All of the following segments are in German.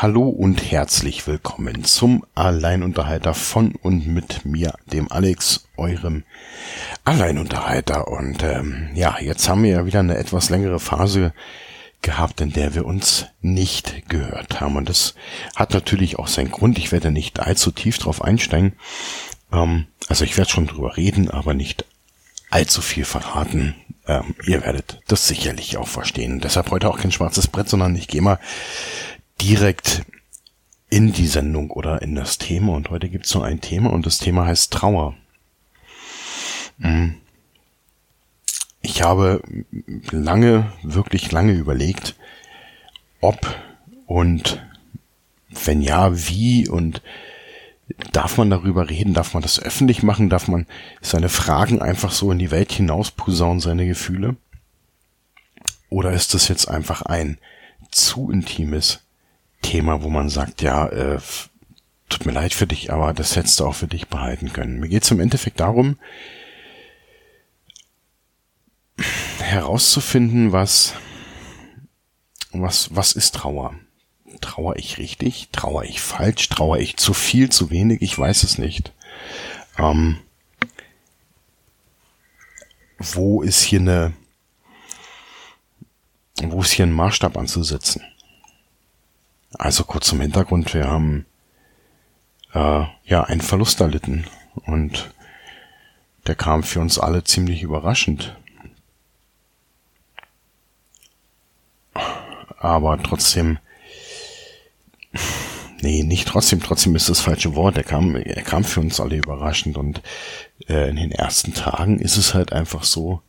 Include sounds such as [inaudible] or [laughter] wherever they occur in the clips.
Hallo und herzlich willkommen zum Alleinunterhalter von und mit mir, dem Alex, eurem Alleinunterhalter. Und ähm, ja, jetzt haben wir ja wieder eine etwas längere Phase gehabt, in der wir uns nicht gehört haben. Und das hat natürlich auch seinen Grund. Ich werde nicht allzu tief drauf einsteigen. Ähm, also ich werde schon drüber reden, aber nicht allzu viel verraten. Ähm, ihr werdet das sicherlich auch verstehen. Deshalb heute auch kein schwarzes Brett, sondern ich gehe mal direkt in die Sendung oder in das Thema. Und heute gibt es nur ein Thema und das Thema heißt Trauer. Mhm. Ich habe lange, wirklich lange überlegt, ob und wenn ja, wie und darf man darüber reden, darf man das öffentlich machen, darf man seine Fragen einfach so in die Welt hinaus posaunen, seine Gefühle? Oder ist das jetzt einfach ein zu intimes Thema, wo man sagt, ja, äh, tut mir leid für dich, aber das hättest du auch für dich behalten können. Mir geht es im Endeffekt darum, herauszufinden, was, was, was ist Trauer? Trauer ich richtig? Trauer ich falsch? Trauer ich zu viel, zu wenig? Ich weiß es nicht. Ähm, wo ist hier eine, wo ist hier ein Maßstab anzusetzen? Also kurz zum Hintergrund, wir haben äh, ja einen Verlust erlitten und der kam für uns alle ziemlich überraschend. Aber trotzdem, nee, nicht trotzdem, trotzdem ist das falsche Wort. Er kam, er kam für uns alle überraschend und äh, in den ersten Tagen ist es halt einfach so,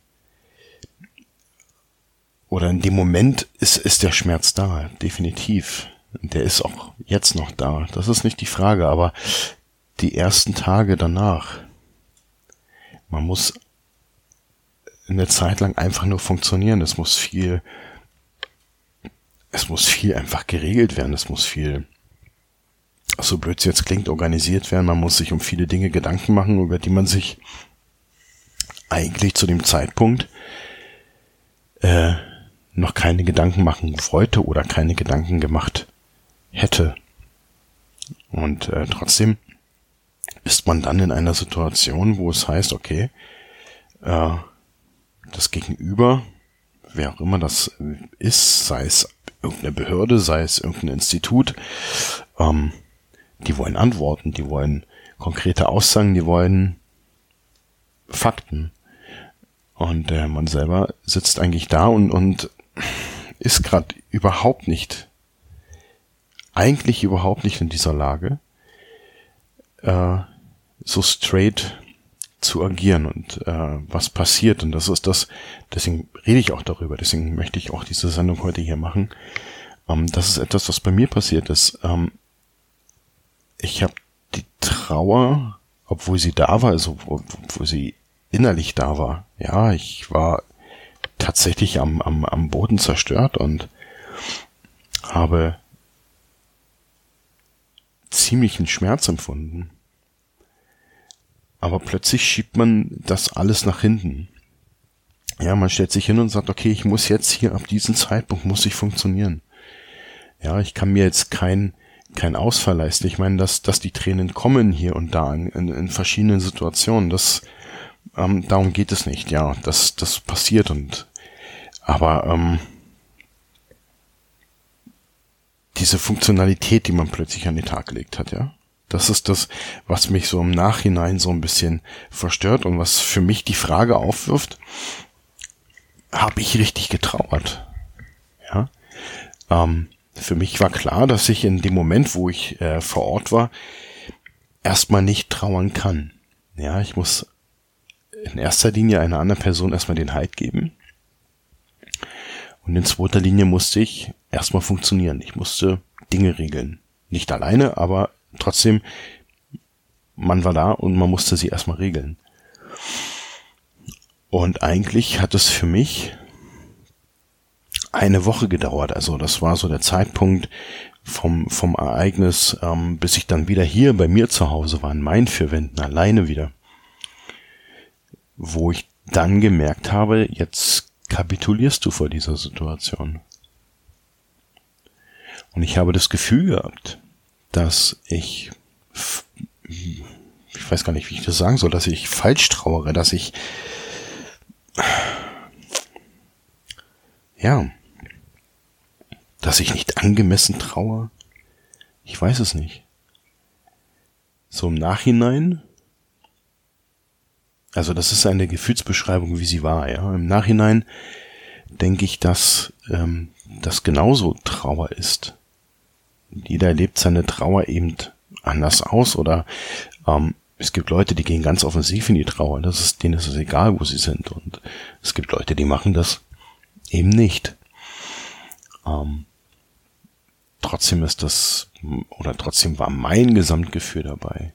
oder in dem Moment ist, ist der Schmerz da, definitiv. Der ist auch jetzt noch da. Das ist nicht die Frage, aber die ersten Tage danach. Man muss eine Zeit lang einfach nur funktionieren. Es muss viel, es muss viel einfach geregelt werden. Es muss viel, so blöd es jetzt klingt, organisiert werden. Man muss sich um viele Dinge Gedanken machen, über die man sich eigentlich zu dem Zeitpunkt äh, noch keine Gedanken machen wollte oder keine Gedanken gemacht hätte. Und äh, trotzdem ist man dann in einer Situation, wo es heißt, okay, äh, das Gegenüber, wer auch immer das ist, sei es irgendeine Behörde, sei es irgendein Institut, ähm, die wollen Antworten, die wollen konkrete Aussagen, die wollen Fakten. Und äh, man selber sitzt eigentlich da und, und ist gerade überhaupt nicht eigentlich überhaupt nicht in dieser Lage, äh, so straight zu agieren und äh, was passiert. Und das ist das, deswegen rede ich auch darüber, deswegen möchte ich auch diese Sendung heute hier machen. Ähm, das ist etwas, was bei mir passiert ist. Ähm, ich habe die Trauer, obwohl sie da war, also obwohl sie innerlich da war. Ja, ich war tatsächlich am, am, am Boden zerstört und habe ziemlichen Schmerz empfunden. Aber plötzlich schiebt man das alles nach hinten. Ja, man stellt sich hin und sagt, okay, ich muss jetzt hier ab diesem Zeitpunkt muss ich funktionieren. Ja, ich kann mir jetzt kein, kein Ausfall leisten. Ich meine, dass, dass die Tränen kommen hier und da in, in, verschiedenen Situationen, das, ähm, darum geht es nicht. Ja, das, das passiert und, aber, ähm, diese Funktionalität, die man plötzlich an den Tag gelegt hat, ja. Das ist das, was mich so im Nachhinein so ein bisschen verstört und was für mich die Frage aufwirft, habe ich richtig getrauert? Ja. Ähm, für mich war klar, dass ich in dem Moment, wo ich äh, vor Ort war, erstmal nicht trauern kann. Ja, ich muss in erster Linie einer anderen Person erstmal den Halt geben. Und in zweiter Linie musste ich erstmal funktionieren. Ich musste Dinge regeln. Nicht alleine, aber trotzdem, man war da und man musste sie erstmal regeln. Und eigentlich hat es für mich eine Woche gedauert. Also das war so der Zeitpunkt vom, vom Ereignis, ähm, bis ich dann wieder hier bei mir zu Hause war, in meinen vier Wänden, alleine wieder. Wo ich dann gemerkt habe, jetzt kapitulierst du vor dieser Situation. Und ich habe das Gefühl gehabt, dass ich, ich weiß gar nicht, wie ich das sagen soll, dass ich falsch trauere, dass ich, ja, dass ich nicht angemessen traue. Ich weiß es nicht. So im Nachhinein, also das ist eine Gefühlsbeschreibung, wie sie war, ja. Im Nachhinein denke ich, dass ähm, das genauso Trauer ist. Jeder erlebt seine Trauer eben anders aus oder ähm, es gibt Leute, die gehen ganz offensiv in die Trauer. Das ist, denen ist es egal, wo sie sind. Und es gibt Leute, die machen das eben nicht. Ähm, trotzdem ist das, oder trotzdem war mein Gesamtgefühl dabei,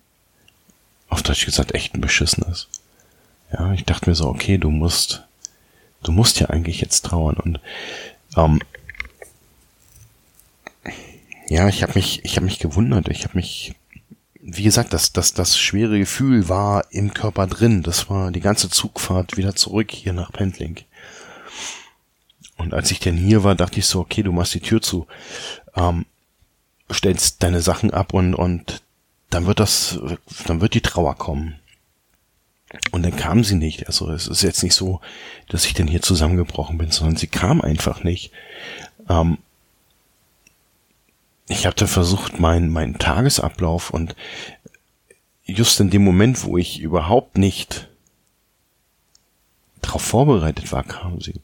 auf Deutsch gesagt, echt ein beschissenes. Ja, ich dachte mir so, okay, du musst, du musst ja eigentlich jetzt trauern und ähm, ja, ich habe mich, ich habe mich gewundert, ich habe mich, wie gesagt, das, das, das schwere Gefühl war im Körper drin. Das war die ganze Zugfahrt wieder zurück hier nach Pendling. Und als ich denn hier war, dachte ich so, okay, du machst die Tür zu, ähm, stellst deine Sachen ab und, und dann wird das, dann wird die Trauer kommen. Und dann kam sie nicht. Also es ist jetzt nicht so, dass ich denn hier zusammengebrochen bin, sondern sie kam einfach nicht. Ähm, ich hatte versucht, meinen mein Tagesablauf und just in dem Moment, wo ich überhaupt nicht darauf vorbereitet war, kam sie.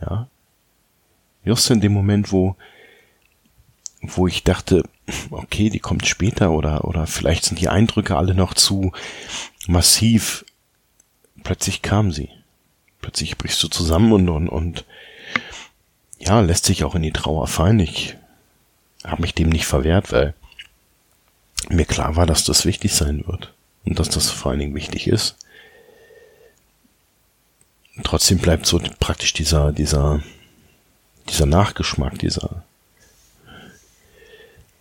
Ja. Just in dem Moment, wo, wo ich dachte, okay, die kommt später oder, oder vielleicht sind die Eindrücke alle noch zu massiv. Plötzlich kam sie. Plötzlich brichst du zusammen und, und, und ja, lässt sich auch in die Trauer fallen. Ich habe mich dem nicht verwehrt, weil mir klar war, dass das wichtig sein wird und dass das vor allen Dingen wichtig ist trotzdem bleibt so praktisch dieser, dieser, dieser Nachgeschmack, dieser,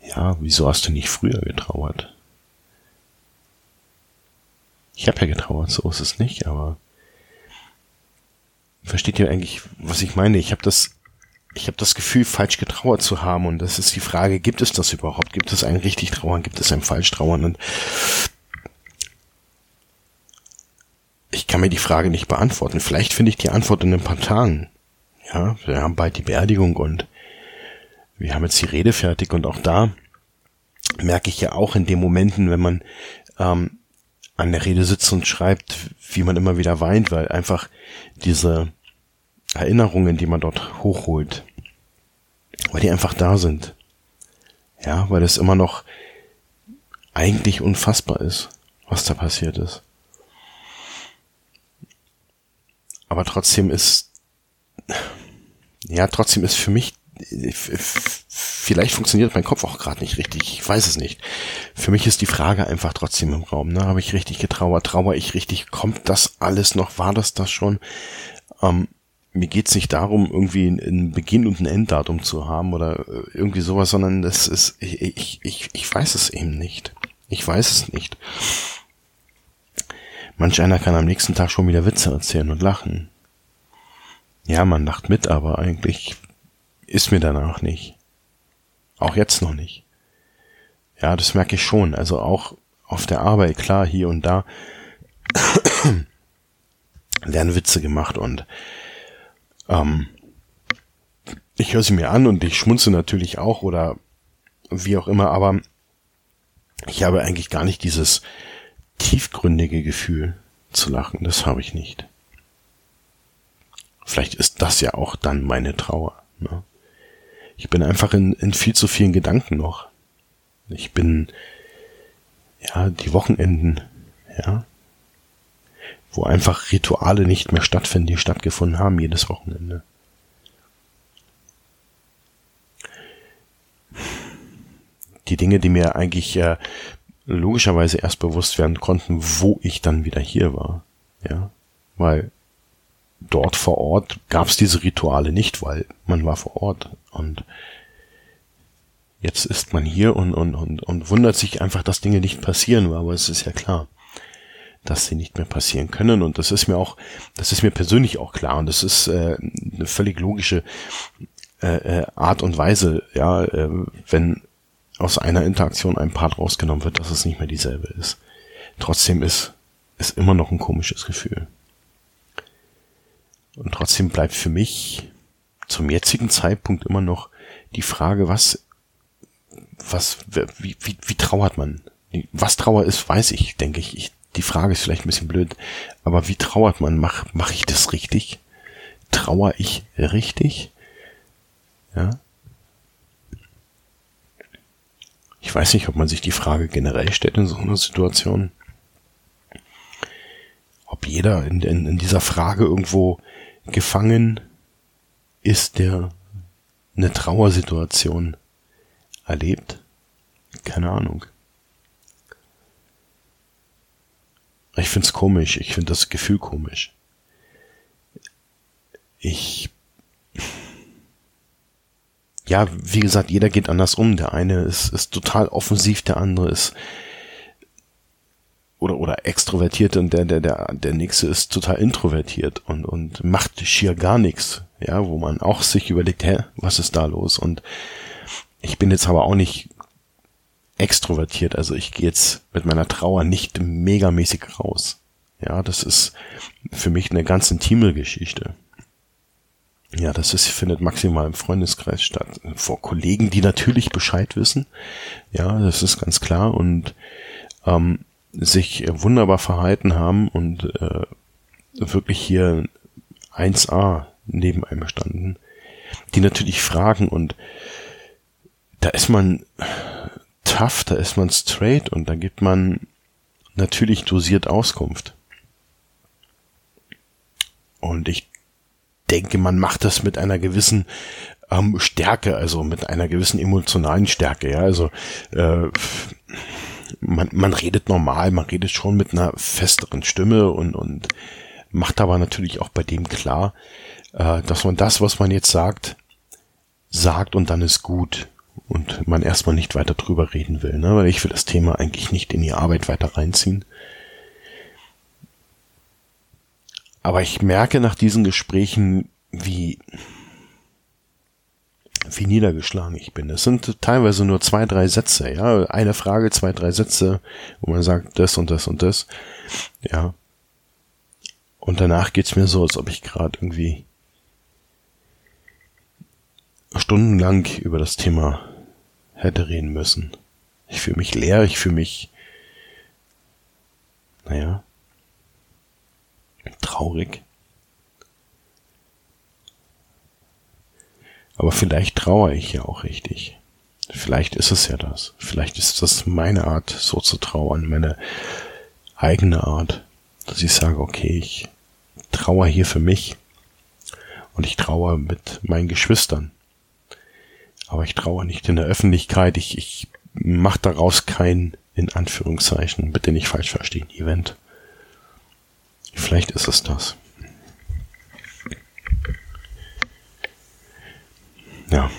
ja, wieso hast du nicht früher getrauert? Ich habe ja getrauert, so ist es nicht, aber versteht ihr eigentlich, was ich meine? Ich habe das, ich habe das Gefühl, falsch getrauert zu haben und das ist die Frage, gibt es das überhaupt? Gibt es ein richtig Trauern? Gibt es ein falsch Trauern? Und ich kann mir die Frage nicht beantworten. Vielleicht finde ich die Antwort in ein paar Tagen. Ja, wir haben bald die Beerdigung und wir haben jetzt die Rede fertig und auch da merke ich ja auch in den Momenten, wenn man ähm, an der Rede sitzt und schreibt, wie man immer wieder weint, weil einfach diese Erinnerungen, die man dort hochholt, weil die einfach da sind. Ja, weil es immer noch eigentlich unfassbar ist, was da passiert ist. aber trotzdem ist, ja, trotzdem ist für mich, vielleicht funktioniert mein Kopf auch gerade nicht richtig, ich weiß es nicht. Für mich ist die Frage einfach trotzdem im Raum, ne? Habe ich richtig getrauert? Trauer ich richtig? Kommt das alles noch? War das das schon? Ähm, mir geht's nicht darum, irgendwie einen Beginn und ein Enddatum zu haben oder äh, irgendwie sowas, sondern das ist, ich, ich, ich, ich weiß es eben nicht. Ich weiß es nicht. Manch einer kann am nächsten Tag schon wieder Witze erzählen und lachen. Ja, man lacht mit, aber eigentlich ist mir danach nicht. Auch jetzt noch nicht. Ja, das merke ich schon. Also auch auf der Arbeit, klar, hier und da [clears throat] werden Witze gemacht und ähm, ich höre sie mir an und ich schmunze natürlich auch oder wie auch immer, aber ich habe eigentlich gar nicht dieses tiefgründige Gefühl zu lachen, das habe ich nicht. Vielleicht ist das ja auch dann meine Trauer. Ne? Ich bin einfach in, in viel zu vielen Gedanken noch. Ich bin, ja, die Wochenenden, ja, wo einfach Rituale nicht mehr stattfinden, die stattgefunden haben jedes Wochenende. Die Dinge, die mir eigentlich äh, logischerweise erst bewusst werden konnten, wo ich dann wieder hier war. Ja, weil dort vor Ort gab es diese Rituale nicht, weil man war vor Ort und jetzt ist man hier und, und, und, und wundert sich einfach, dass Dinge nicht passieren, aber es ist ja klar, dass sie nicht mehr passieren können und das ist mir auch, das ist mir persönlich auch klar und das ist äh, eine völlig logische äh, äh, Art und Weise, ja, äh, wenn aus einer Interaktion ein Part rausgenommen wird, dass es nicht mehr dieselbe ist. Trotzdem ist es immer noch ein komisches Gefühl. Und trotzdem bleibt für mich zum jetzigen Zeitpunkt immer noch die Frage, was, was, wie, wie, wie trauert man? Was Trauer ist, weiß ich, denke ich. ich. Die Frage ist vielleicht ein bisschen blöd, aber wie trauert man? Mach, mach ich das richtig? Trauer ich richtig? Ja. Ich weiß nicht, ob man sich die Frage generell stellt in so einer Situation. Ob jeder in, in, in dieser Frage irgendwo gefangen ist, der eine Trauersituation erlebt. Keine Ahnung. Ich find's komisch. Ich find das Gefühl komisch. Ich ja, wie gesagt, jeder geht anders um. Der eine ist, ist total offensiv, der andere ist oder oder extrovertiert und der der der der nächste ist total introvertiert und und macht schier gar nichts, ja, wo man auch sich überlegt, hä, was ist da los? Und ich bin jetzt aber auch nicht extrovertiert, also ich gehe jetzt mit meiner Trauer nicht megamäßig raus. Ja, das ist für mich eine ganz intime Geschichte. Ja, das ist, findet maximal im Freundeskreis statt. Vor Kollegen, die natürlich Bescheid wissen. Ja, das ist ganz klar und ähm, sich wunderbar verhalten haben und äh, wirklich hier 1A neben einem standen, die natürlich fragen und da ist man tough, da ist man straight und da gibt man natürlich dosiert Auskunft. Und ich denke, man macht das mit einer gewissen ähm, Stärke, also mit einer gewissen emotionalen Stärke. Ja, also äh, man, man redet normal, man redet schon mit einer festeren Stimme und und macht aber natürlich auch bei dem klar, äh, dass man das, was man jetzt sagt, sagt und dann ist gut und man erstmal nicht weiter drüber reden will, ne? weil ich will das Thema eigentlich nicht in die Arbeit weiter reinziehen. Aber ich merke nach diesen Gesprächen, wie, wie niedergeschlagen ich bin. Es sind teilweise nur zwei, drei Sätze, ja. Eine Frage, zwei, drei Sätze, wo man sagt, das und das und das. Ja. Und danach geht's mir so, als ob ich gerade irgendwie stundenlang über das Thema hätte reden müssen. Ich fühle mich leer, ich fühle mich, naja, traurig. Aber vielleicht trauere ich ja auch richtig. Vielleicht ist es ja das. Vielleicht ist das meine Art, so zu trauern, meine eigene Art, dass ich sage, okay, ich trauere hier für mich und ich trauere mit meinen Geschwistern. Aber ich trauere nicht in der Öffentlichkeit. Ich, ich mache daraus kein, in Anführungszeichen, bitte nicht falsch verstehen, Event. Vielleicht ist es das. Ja.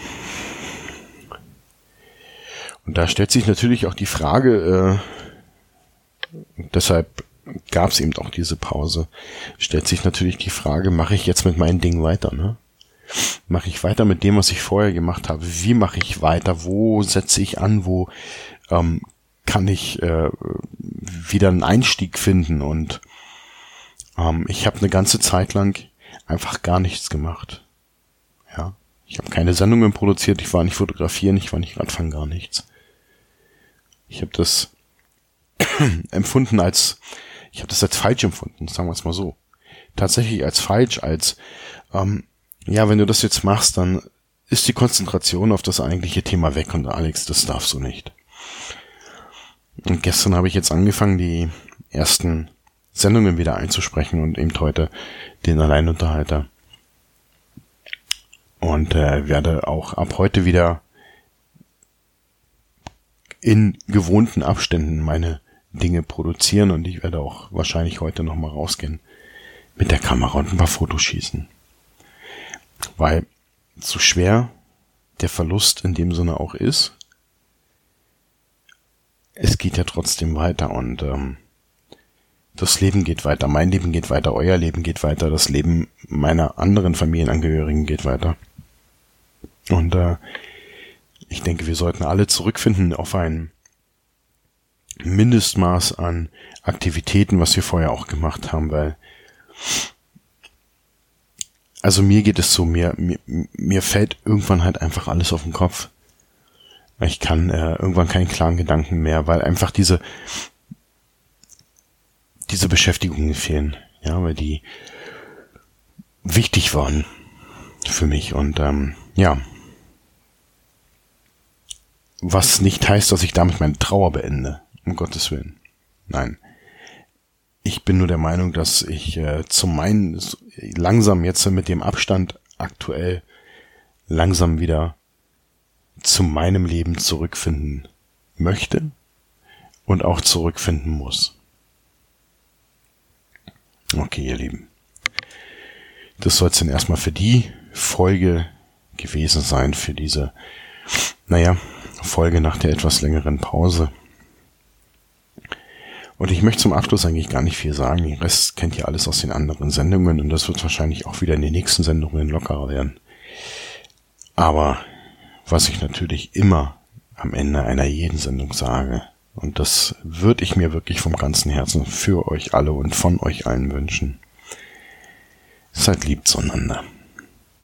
Und da stellt sich natürlich auch die Frage, äh, deshalb gab es eben auch diese Pause, stellt sich natürlich die Frage, mache ich jetzt mit meinen Dingen weiter, ne? Mache ich weiter mit dem, was ich vorher gemacht habe? Wie mache ich weiter? Wo setze ich an? Wo ähm, kann ich äh, wieder einen Einstieg finden? Und ähm, ich habe eine ganze Zeit lang einfach gar nichts gemacht. Ja, ich habe keine Sendungen produziert, ich war nicht fotografieren, ich war nicht Radfahren, gar nichts. Ich habe das [clears throat] empfunden als, ich habe das als falsch empfunden, sagen wir es mal so. Tatsächlich als falsch, als, ähm, ja, wenn du das jetzt machst, dann ist die Konzentration auf das eigentliche Thema weg und Alex, das darfst du nicht. Und gestern habe ich jetzt angefangen, die ersten Sendungen wieder einzusprechen und eben heute den Alleinunterhalter und äh, werde auch ab heute wieder in gewohnten Abständen meine Dinge produzieren und ich werde auch wahrscheinlich heute noch mal rausgehen mit der Kamera und ein paar Fotos schießen. Weil so schwer der Verlust in dem Sinne auch ist, es geht ja trotzdem weiter und ähm, das Leben geht weiter, mein Leben geht weiter, euer Leben geht weiter, das Leben meiner anderen Familienangehörigen geht weiter. Und äh, ich denke, wir sollten alle zurückfinden auf ein Mindestmaß an Aktivitäten, was wir vorher auch gemacht haben, weil also mir geht es so, mir, mir, mir fällt irgendwann halt einfach alles auf den Kopf. Ich kann äh, irgendwann keinen klaren Gedanken mehr, weil einfach diese diese Beschäftigungen fehlen, ja, weil die wichtig waren für mich und ähm, ja, was nicht heißt, dass ich damit meine Trauer beende, um Gottes Willen. Nein. Ich bin nur der Meinung, dass ich äh, zum meinen langsam jetzt mit dem Abstand aktuell langsam wieder zu meinem Leben zurückfinden möchte und auch zurückfinden muss. Okay, ihr Lieben. Das soll es dann erstmal für die Folge gewesen sein, für diese, naja, Folge nach der etwas längeren Pause. Und ich möchte zum Abschluss eigentlich gar nicht viel sagen. Den Rest kennt ihr alles aus den anderen Sendungen und das wird wahrscheinlich auch wieder in den nächsten Sendungen lockerer werden. Aber was ich natürlich immer am Ende einer jeden Sendung sage, und das würde ich mir wirklich vom ganzen Herzen für euch alle und von euch allen wünschen. Seid lieb zueinander.